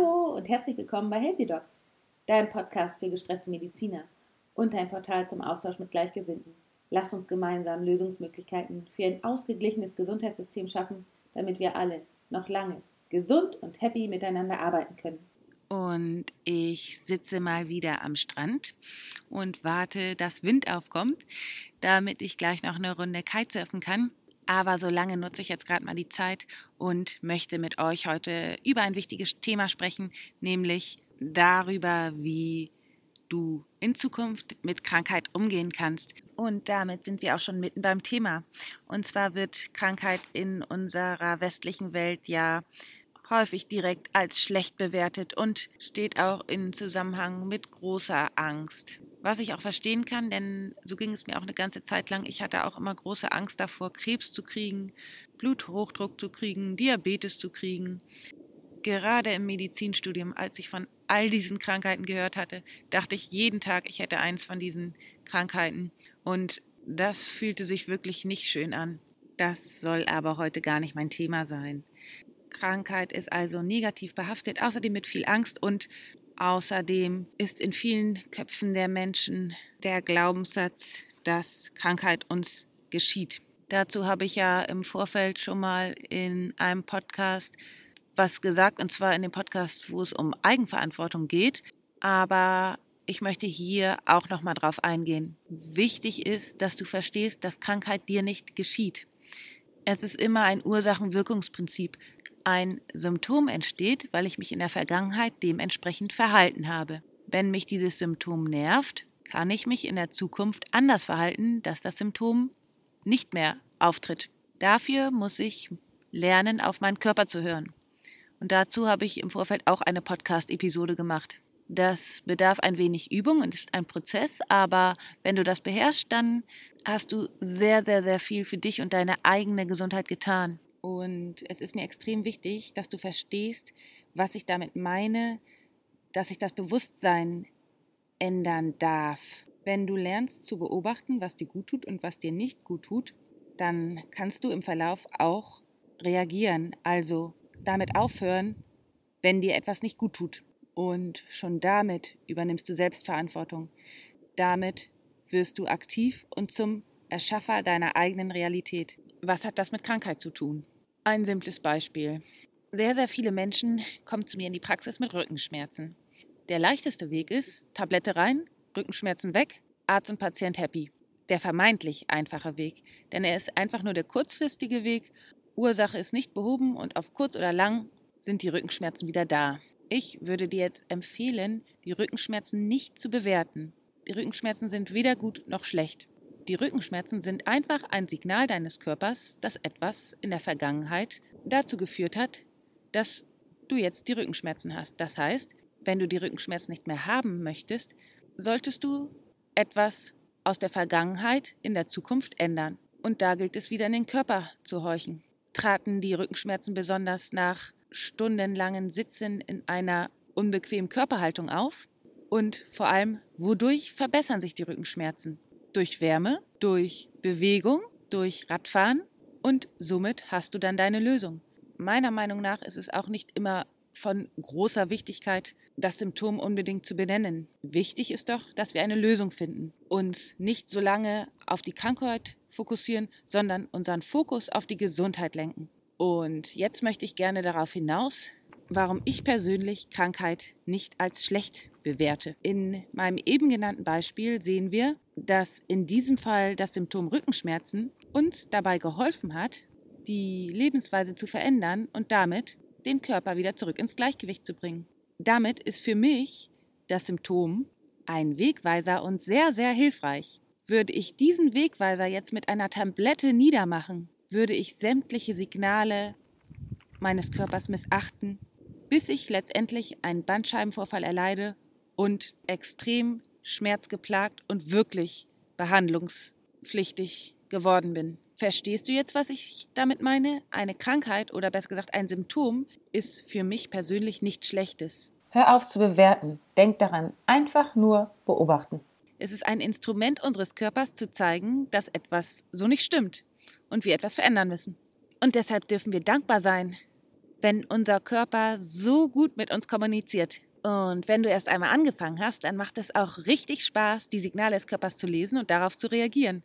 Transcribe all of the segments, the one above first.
Hallo und herzlich willkommen bei Healthy Docs, deinem Podcast für gestresste Mediziner und dein Portal zum Austausch mit Gleichgesinnten. Lass uns gemeinsam Lösungsmöglichkeiten für ein ausgeglichenes Gesundheitssystem schaffen, damit wir alle noch lange gesund und happy miteinander arbeiten können. Und ich sitze mal wieder am Strand und warte, dass Wind aufkommt, damit ich gleich noch eine Runde Kitesurfen kann. Aber solange nutze ich jetzt gerade mal die Zeit und möchte mit euch heute über ein wichtiges Thema sprechen, nämlich darüber, wie du in Zukunft mit Krankheit umgehen kannst. Und damit sind wir auch schon mitten beim Thema. Und zwar wird Krankheit in unserer westlichen Welt ja häufig direkt als schlecht bewertet und steht auch in Zusammenhang mit großer Angst. Was ich auch verstehen kann, denn so ging es mir auch eine ganze Zeit lang. Ich hatte auch immer große Angst davor, Krebs zu kriegen, Bluthochdruck zu kriegen, Diabetes zu kriegen. Gerade im Medizinstudium, als ich von all diesen Krankheiten gehört hatte, dachte ich jeden Tag, ich hätte eins von diesen Krankheiten. Und das fühlte sich wirklich nicht schön an. Das soll aber heute gar nicht mein Thema sein. Krankheit ist also negativ behaftet, außerdem mit viel Angst und außerdem ist in vielen Köpfen der Menschen der Glaubenssatz, dass Krankheit uns geschieht. Dazu habe ich ja im Vorfeld schon mal in einem Podcast was gesagt, und zwar in dem Podcast, wo es um Eigenverantwortung geht. Aber ich möchte hier auch noch mal drauf eingehen. Wichtig ist, dass du verstehst, dass Krankheit dir nicht geschieht. Es ist immer ein Ursachen-Wirkungsprinzip. Ein Symptom entsteht, weil ich mich in der Vergangenheit dementsprechend verhalten habe. Wenn mich dieses Symptom nervt, kann ich mich in der Zukunft anders verhalten, dass das Symptom nicht mehr auftritt. Dafür muss ich lernen, auf meinen Körper zu hören. Und dazu habe ich im Vorfeld auch eine Podcast-Episode gemacht. Das bedarf ein wenig Übung und ist ein Prozess, aber wenn du das beherrschst, dann hast du sehr, sehr, sehr viel für dich und deine eigene Gesundheit getan. Und es ist mir extrem wichtig, dass du verstehst, was ich damit meine, dass sich das Bewusstsein ändern darf. Wenn du lernst zu beobachten, was dir gut tut und was dir nicht gut tut, dann kannst du im Verlauf auch reagieren, also damit aufhören, wenn dir etwas nicht gut tut. Und schon damit übernimmst du Selbstverantwortung. Damit wirst du aktiv und zum Erschaffer deiner eigenen Realität. Was hat das mit Krankheit zu tun? Ein simples Beispiel. Sehr, sehr viele Menschen kommen zu mir in die Praxis mit Rückenschmerzen. Der leichteste Weg ist, Tablette rein, Rückenschmerzen weg, Arzt und Patient happy. Der vermeintlich einfache Weg, denn er ist einfach nur der kurzfristige Weg. Ursache ist nicht behoben und auf kurz oder lang sind die Rückenschmerzen wieder da. Ich würde dir jetzt empfehlen, die Rückenschmerzen nicht zu bewerten. Die Rückenschmerzen sind weder gut noch schlecht. Die Rückenschmerzen sind einfach ein Signal deines Körpers, dass etwas in der Vergangenheit dazu geführt hat, dass du jetzt die Rückenschmerzen hast. Das heißt, wenn du die Rückenschmerzen nicht mehr haben möchtest, solltest du etwas aus der Vergangenheit in der Zukunft ändern. Und da gilt es wieder in den Körper zu horchen. Traten die Rückenschmerzen besonders nach stundenlangen Sitzen in einer unbequemen Körperhaltung auf? Und vor allem, wodurch verbessern sich die Rückenschmerzen? Durch Wärme, durch Bewegung, durch Radfahren und somit hast du dann deine Lösung. Meiner Meinung nach ist es auch nicht immer von großer Wichtigkeit, das Symptom unbedingt zu benennen. Wichtig ist doch, dass wir eine Lösung finden. Uns nicht so lange auf die Krankheit fokussieren, sondern unseren Fokus auf die Gesundheit lenken. Und jetzt möchte ich gerne darauf hinaus, warum ich persönlich Krankheit nicht als schlecht bewerte. In meinem eben genannten Beispiel sehen wir, dass in diesem Fall das Symptom Rückenschmerzen uns dabei geholfen hat, die Lebensweise zu verändern und damit den Körper wieder zurück ins Gleichgewicht zu bringen. Damit ist für mich das Symptom ein Wegweiser und sehr, sehr hilfreich. Würde ich diesen Wegweiser jetzt mit einer Tablette niedermachen, würde ich sämtliche Signale meines Körpers missachten, bis ich letztendlich einen Bandscheibenvorfall erleide und extrem schmerzgeplagt und wirklich behandlungspflichtig geworden bin. Verstehst du jetzt, was ich damit meine? Eine Krankheit oder besser gesagt ein Symptom ist für mich persönlich nichts Schlechtes. Hör auf zu bewerten. Denk daran, einfach nur beobachten. Es ist ein Instrument unseres Körpers zu zeigen, dass etwas so nicht stimmt und wir etwas verändern müssen. Und deshalb dürfen wir dankbar sein, wenn unser Körper so gut mit uns kommuniziert. Und wenn du erst einmal angefangen hast, dann macht es auch richtig Spaß, die Signale des Körpers zu lesen und darauf zu reagieren.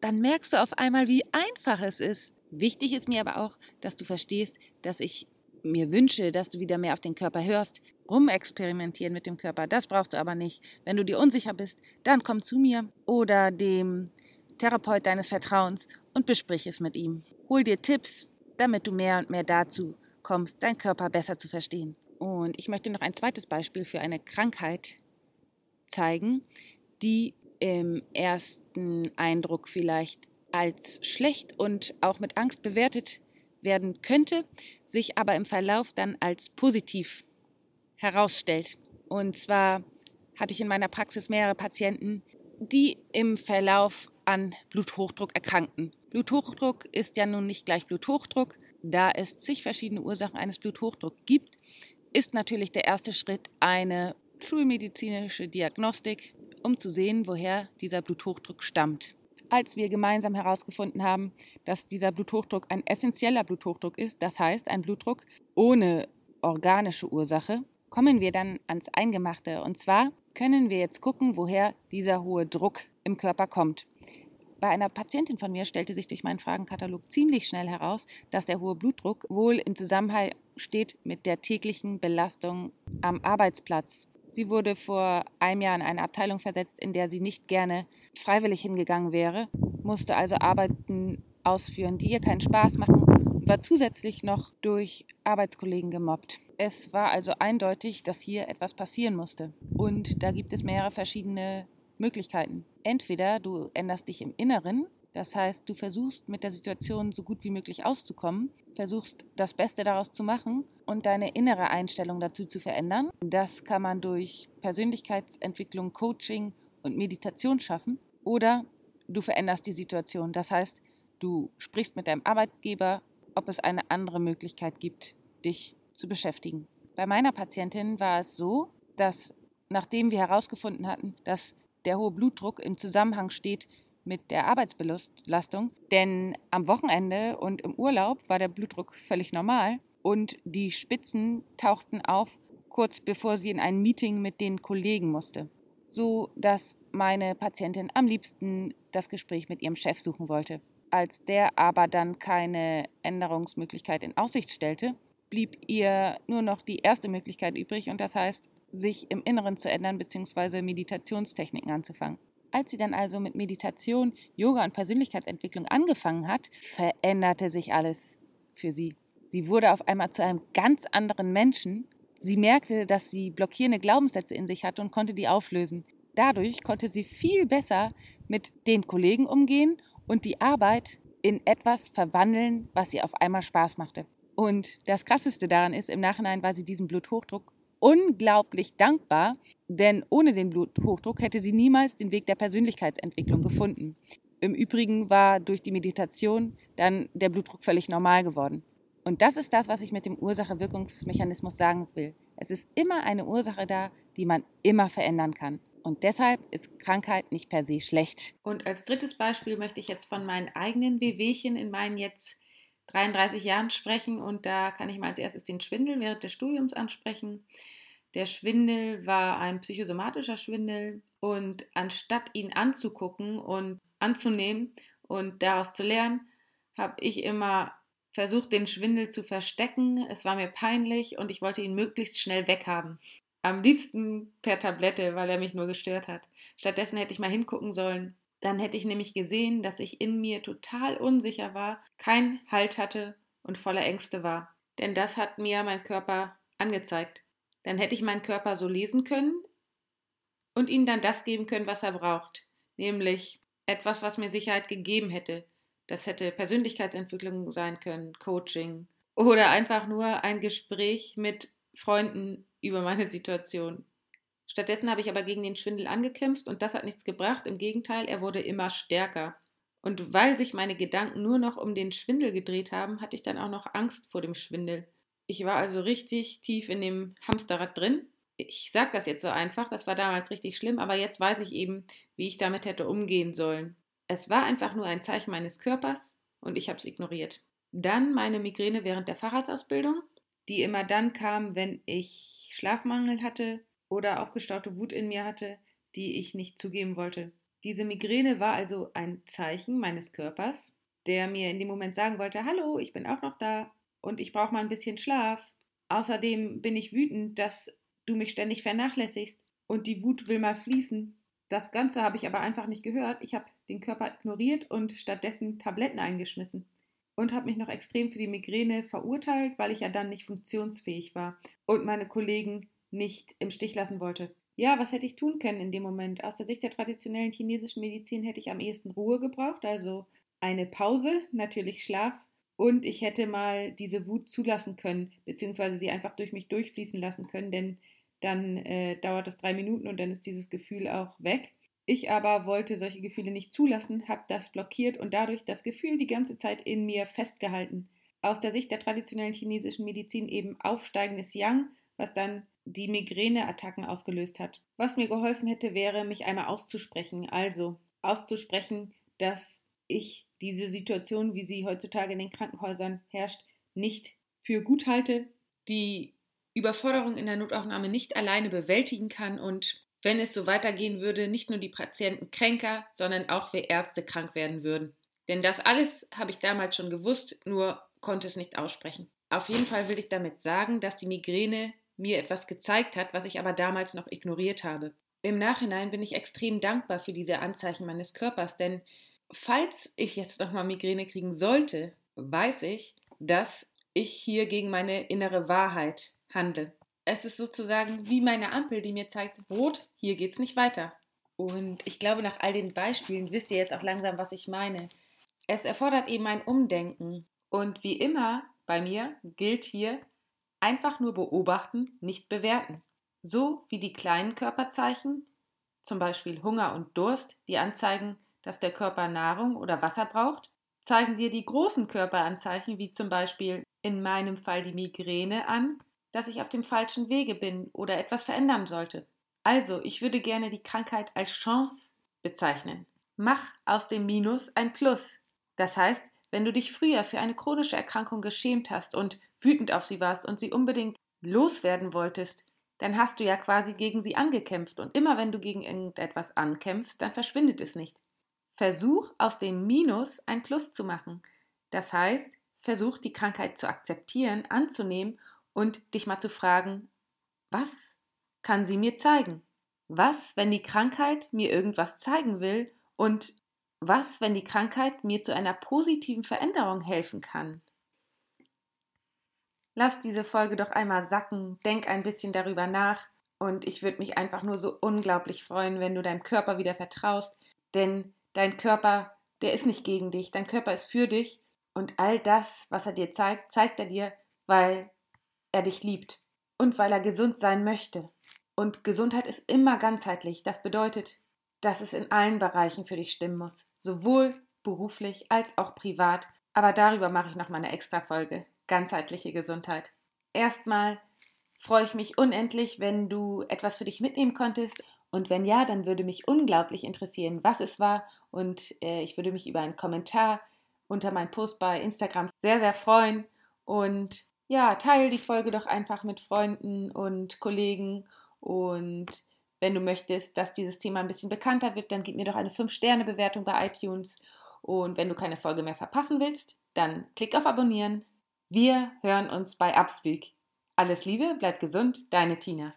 Dann merkst du auf einmal, wie einfach es ist. Wichtig ist mir aber auch, dass du verstehst, dass ich mir wünsche, dass du wieder mehr auf den Körper hörst. Rumexperimentieren mit dem Körper, das brauchst du aber nicht. Wenn du dir unsicher bist, dann komm zu mir oder dem Therapeut deines Vertrauens und besprich es mit ihm. Hol dir Tipps, damit du mehr und mehr dazu kommst, deinen Körper besser zu verstehen. Und ich möchte noch ein zweites Beispiel für eine Krankheit zeigen, die im ersten Eindruck vielleicht als schlecht und auch mit Angst bewertet werden könnte, sich aber im Verlauf dann als positiv herausstellt. Und zwar hatte ich in meiner Praxis mehrere Patienten, die im Verlauf an Bluthochdruck erkrankten. Bluthochdruck ist ja nun nicht gleich Bluthochdruck. Da es zig verschiedene Ursachen eines Bluthochdrucks gibt, ist natürlich der erste Schritt eine schulmedizinische Diagnostik, um zu sehen, woher dieser Bluthochdruck stammt. Als wir gemeinsam herausgefunden haben, dass dieser Bluthochdruck ein essentieller Bluthochdruck ist, das heißt ein Blutdruck ohne organische Ursache, kommen wir dann ans Eingemachte. Und zwar können wir jetzt gucken, woher dieser hohe Druck im Körper kommt. Bei einer Patientin von mir stellte sich durch meinen Fragenkatalog ziemlich schnell heraus, dass der hohe Blutdruck wohl in Zusammenhang steht mit der täglichen Belastung am Arbeitsplatz. Sie wurde vor einem Jahr in eine Abteilung versetzt, in der sie nicht gerne freiwillig hingegangen wäre, musste also Arbeiten ausführen, die ihr keinen Spaß machen und war zusätzlich noch durch Arbeitskollegen gemobbt. Es war also eindeutig, dass hier etwas passieren musste. Und da gibt es mehrere verschiedene Möglichkeiten. Entweder du änderst dich im Inneren, das heißt, du versuchst mit der Situation so gut wie möglich auszukommen, versuchst das Beste daraus zu machen und deine innere Einstellung dazu zu verändern. Das kann man durch Persönlichkeitsentwicklung, Coaching und Meditation schaffen. Oder du veränderst die Situation. Das heißt, du sprichst mit deinem Arbeitgeber, ob es eine andere Möglichkeit gibt, dich zu beschäftigen. Bei meiner Patientin war es so, dass nachdem wir herausgefunden hatten, dass der hohe Blutdruck im Zusammenhang steht mit der Arbeitsbelastung, denn am Wochenende und im Urlaub war der Blutdruck völlig normal und die Spitzen tauchten auf kurz bevor sie in ein Meeting mit den Kollegen musste, so dass meine Patientin am liebsten das Gespräch mit ihrem Chef suchen wollte. Als der aber dann keine Änderungsmöglichkeit in Aussicht stellte, blieb ihr nur noch die erste Möglichkeit übrig und das heißt sich im Inneren zu ändern bzw. Meditationstechniken anzufangen. Als sie dann also mit Meditation, Yoga und Persönlichkeitsentwicklung angefangen hat, veränderte sich alles für sie. Sie wurde auf einmal zu einem ganz anderen Menschen. Sie merkte, dass sie blockierende Glaubenssätze in sich hatte und konnte die auflösen. Dadurch konnte sie viel besser mit den Kollegen umgehen und die Arbeit in etwas verwandeln, was ihr auf einmal Spaß machte. Und das Krasseste daran ist, im Nachhinein war sie diesem Bluthochdruck unglaublich dankbar, denn ohne den Bluthochdruck hätte sie niemals den Weg der Persönlichkeitsentwicklung gefunden. Im Übrigen war durch die Meditation dann der Blutdruck völlig normal geworden. Und das ist das, was ich mit dem Ursache-Wirkungsmechanismus sagen will. Es ist immer eine Ursache da, die man immer verändern kann. Und deshalb ist Krankheit nicht per se schlecht. Und als drittes Beispiel möchte ich jetzt von meinen eigenen Wehwehchen in meinen jetzt 33 Jahren sprechen und da kann ich mal als erstes den Schwindel während des Studiums ansprechen. Der Schwindel war ein psychosomatischer Schwindel und anstatt ihn anzugucken und anzunehmen und daraus zu lernen, habe ich immer versucht, den Schwindel zu verstecken. Es war mir peinlich und ich wollte ihn möglichst schnell weghaben. Am liebsten per Tablette, weil er mich nur gestört hat. Stattdessen hätte ich mal hingucken sollen, dann hätte ich nämlich gesehen, dass ich in mir total unsicher war, keinen Halt hatte und voller Ängste war. Denn das hat mir mein Körper angezeigt. Dann hätte ich meinen Körper so lesen können und ihm dann das geben können, was er braucht. Nämlich etwas, was mir Sicherheit gegeben hätte. Das hätte Persönlichkeitsentwicklung sein können, Coaching oder einfach nur ein Gespräch mit Freunden über meine Situation. Stattdessen habe ich aber gegen den Schwindel angekämpft und das hat nichts gebracht. Im Gegenteil, er wurde immer stärker. Und weil sich meine Gedanken nur noch um den Schwindel gedreht haben, hatte ich dann auch noch Angst vor dem Schwindel. Ich war also richtig tief in dem Hamsterrad drin. Ich sage das jetzt so einfach, das war damals richtig schlimm, aber jetzt weiß ich eben, wie ich damit hätte umgehen sollen. Es war einfach nur ein Zeichen meines Körpers und ich habe es ignoriert. Dann meine Migräne während der Fahrradsausbildung. die immer dann kam, wenn ich Schlafmangel hatte oder aufgestaute Wut in mir hatte, die ich nicht zugeben wollte. Diese Migräne war also ein Zeichen meines Körpers, der mir in dem Moment sagen wollte, hallo, ich bin auch noch da und ich brauche mal ein bisschen Schlaf. Außerdem bin ich wütend, dass du mich ständig vernachlässigst und die Wut will mal fließen. Das Ganze habe ich aber einfach nicht gehört. Ich habe den Körper ignoriert und stattdessen Tabletten eingeschmissen und habe mich noch extrem für die Migräne verurteilt, weil ich ja dann nicht funktionsfähig war und meine Kollegen nicht im Stich lassen wollte. Ja, was hätte ich tun können in dem Moment? Aus der Sicht der traditionellen chinesischen Medizin hätte ich am ehesten Ruhe gebraucht, also eine Pause, natürlich Schlaf und ich hätte mal diese Wut zulassen können, beziehungsweise sie einfach durch mich durchfließen lassen können, denn dann äh, dauert das drei Minuten und dann ist dieses Gefühl auch weg. Ich aber wollte solche Gefühle nicht zulassen, habe das blockiert und dadurch das Gefühl die ganze Zeit in mir festgehalten. Aus der Sicht der traditionellen chinesischen Medizin eben aufsteigendes Yang, was dann die Migräneattacken ausgelöst hat. Was mir geholfen hätte, wäre, mich einmal auszusprechen. Also auszusprechen, dass ich diese Situation, wie sie heutzutage in den Krankenhäusern herrscht, nicht für gut halte, die Überforderung in der Notaufnahme nicht alleine bewältigen kann und wenn es so weitergehen würde, nicht nur die Patienten kränker, sondern auch wir Ärzte krank werden würden. Denn das alles habe ich damals schon gewusst, nur konnte es nicht aussprechen. Auf jeden Fall will ich damit sagen, dass die Migräne mir etwas gezeigt hat, was ich aber damals noch ignoriert habe. Im Nachhinein bin ich extrem dankbar für diese Anzeichen meines Körpers, denn falls ich jetzt nochmal Migräne kriegen sollte, weiß ich, dass ich hier gegen meine innere Wahrheit handle. Es ist sozusagen wie meine Ampel, die mir zeigt, rot, hier geht's nicht weiter. Und ich glaube, nach all den Beispielen wisst ihr jetzt auch langsam, was ich meine. Es erfordert eben ein Umdenken. Und wie immer bei mir gilt hier einfach nur beobachten, nicht bewerten. So wie die kleinen Körperzeichen, zum Beispiel Hunger und Durst, die anzeigen, dass der Körper Nahrung oder Wasser braucht, zeigen dir die großen Körperanzeichen, wie zum Beispiel in meinem Fall die Migräne an, dass ich auf dem falschen Wege bin oder etwas verändern sollte. Also, ich würde gerne die Krankheit als Chance bezeichnen. Mach aus dem Minus ein Plus. Das heißt, wenn du dich früher für eine chronische Erkrankung geschämt hast und wütend auf sie warst und sie unbedingt loswerden wolltest, dann hast du ja quasi gegen sie angekämpft und immer wenn du gegen irgendetwas ankämpfst, dann verschwindet es nicht. Versuch aus dem Minus ein Plus zu machen. Das heißt, versuch die Krankheit zu akzeptieren, anzunehmen und dich mal zu fragen, was kann sie mir zeigen? Was, wenn die Krankheit mir irgendwas zeigen will und was, wenn die Krankheit mir zu einer positiven Veränderung helfen kann? Lass diese Folge doch einmal sacken, denk ein bisschen darüber nach und ich würde mich einfach nur so unglaublich freuen, wenn du deinem Körper wieder vertraust, denn dein Körper, der ist nicht gegen dich, dein Körper ist für dich und all das, was er dir zeigt, zeigt er dir, weil er dich liebt und weil er gesund sein möchte. Und Gesundheit ist immer ganzheitlich. Das bedeutet, dass es in allen Bereichen für dich stimmen muss, sowohl beruflich als auch privat. Aber darüber mache ich noch mal eine extra Folge. Ganzheitliche Gesundheit. Erstmal freue ich mich unendlich, wenn du etwas für dich mitnehmen konntest. Und wenn ja, dann würde mich unglaublich interessieren, was es war. Und äh, ich würde mich über einen Kommentar unter meinem Post bei Instagram sehr, sehr freuen. Und ja, teile die Folge doch einfach mit Freunden und Kollegen und wenn du möchtest, dass dieses Thema ein bisschen bekannter wird, dann gib mir doch eine 5-Sterne-Bewertung bei iTunes. Und wenn du keine Folge mehr verpassen willst, dann klick auf Abonnieren. Wir hören uns bei Upspeak. Alles Liebe, bleib gesund, deine Tina.